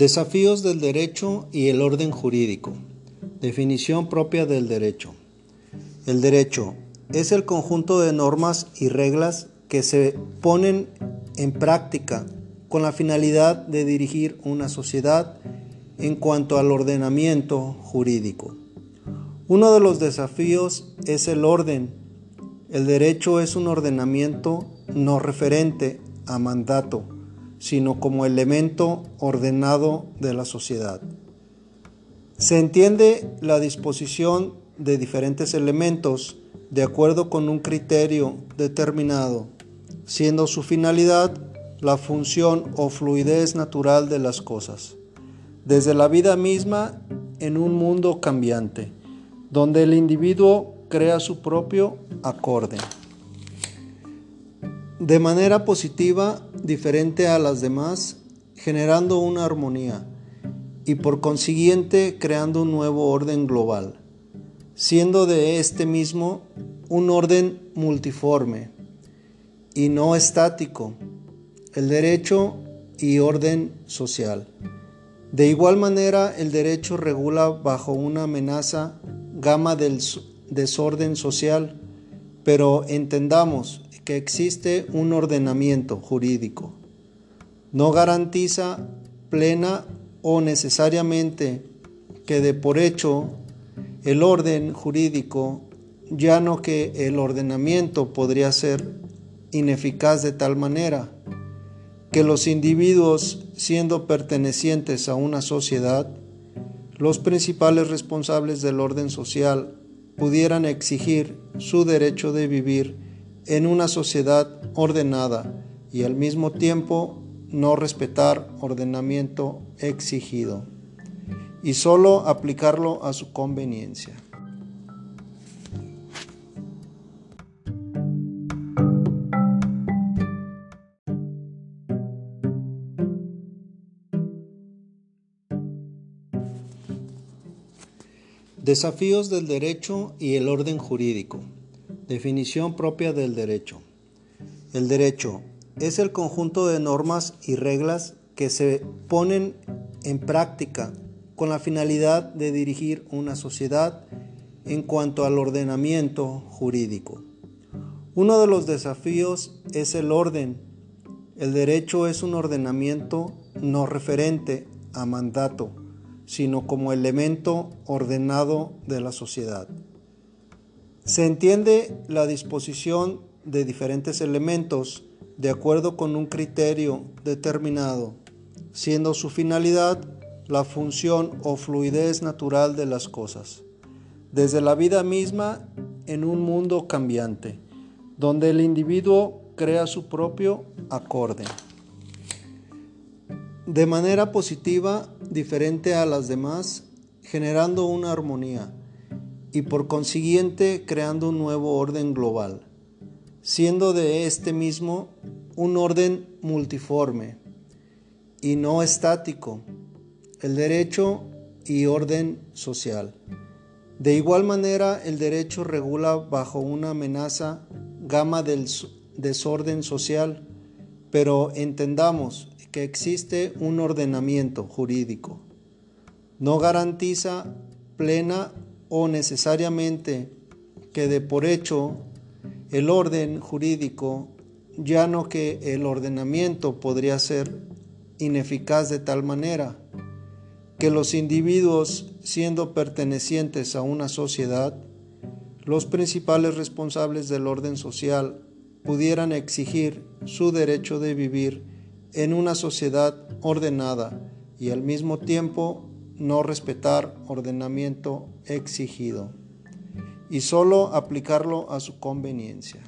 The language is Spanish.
Desafíos del derecho y el orden jurídico. Definición propia del derecho. El derecho es el conjunto de normas y reglas que se ponen en práctica con la finalidad de dirigir una sociedad en cuanto al ordenamiento jurídico. Uno de los desafíos es el orden. El derecho es un ordenamiento no referente a mandato sino como elemento ordenado de la sociedad. Se entiende la disposición de diferentes elementos de acuerdo con un criterio determinado, siendo su finalidad la función o fluidez natural de las cosas, desde la vida misma en un mundo cambiante, donde el individuo crea su propio acorde de manera positiva diferente a las demás, generando una armonía y por consiguiente creando un nuevo orden global, siendo de este mismo un orden multiforme y no estático, el derecho y orden social. De igual manera, el derecho regula bajo una amenaza gama del desorden social, pero entendamos que existe un ordenamiento jurídico. No garantiza plena o necesariamente que de por hecho el orden jurídico, ya no que el ordenamiento podría ser ineficaz de tal manera que los individuos, siendo pertenecientes a una sociedad, los principales responsables del orden social pudieran exigir su derecho de vivir en una sociedad ordenada y al mismo tiempo no respetar ordenamiento exigido y solo aplicarlo a su conveniencia. Desafíos del derecho y el orden jurídico. Definición propia del derecho. El derecho es el conjunto de normas y reglas que se ponen en práctica con la finalidad de dirigir una sociedad en cuanto al ordenamiento jurídico. Uno de los desafíos es el orden. El derecho es un ordenamiento no referente a mandato, sino como elemento ordenado de la sociedad. Se entiende la disposición de diferentes elementos de acuerdo con un criterio determinado, siendo su finalidad la función o fluidez natural de las cosas, desde la vida misma en un mundo cambiante, donde el individuo crea su propio acorde. De manera positiva, diferente a las demás, generando una armonía y por consiguiente creando un nuevo orden global, siendo de este mismo un orden multiforme y no estático, el derecho y orden social. De igual manera, el derecho regula bajo una amenaza gama del desorden social, pero entendamos que existe un ordenamiento jurídico. No garantiza plena o necesariamente que de por hecho el orden jurídico, ya no que el ordenamiento podría ser ineficaz de tal manera que los individuos, siendo pertenecientes a una sociedad, los principales responsables del orden social pudieran exigir su derecho de vivir en una sociedad ordenada y al mismo tiempo no respetar ordenamiento exigido y solo aplicarlo a su conveniencia.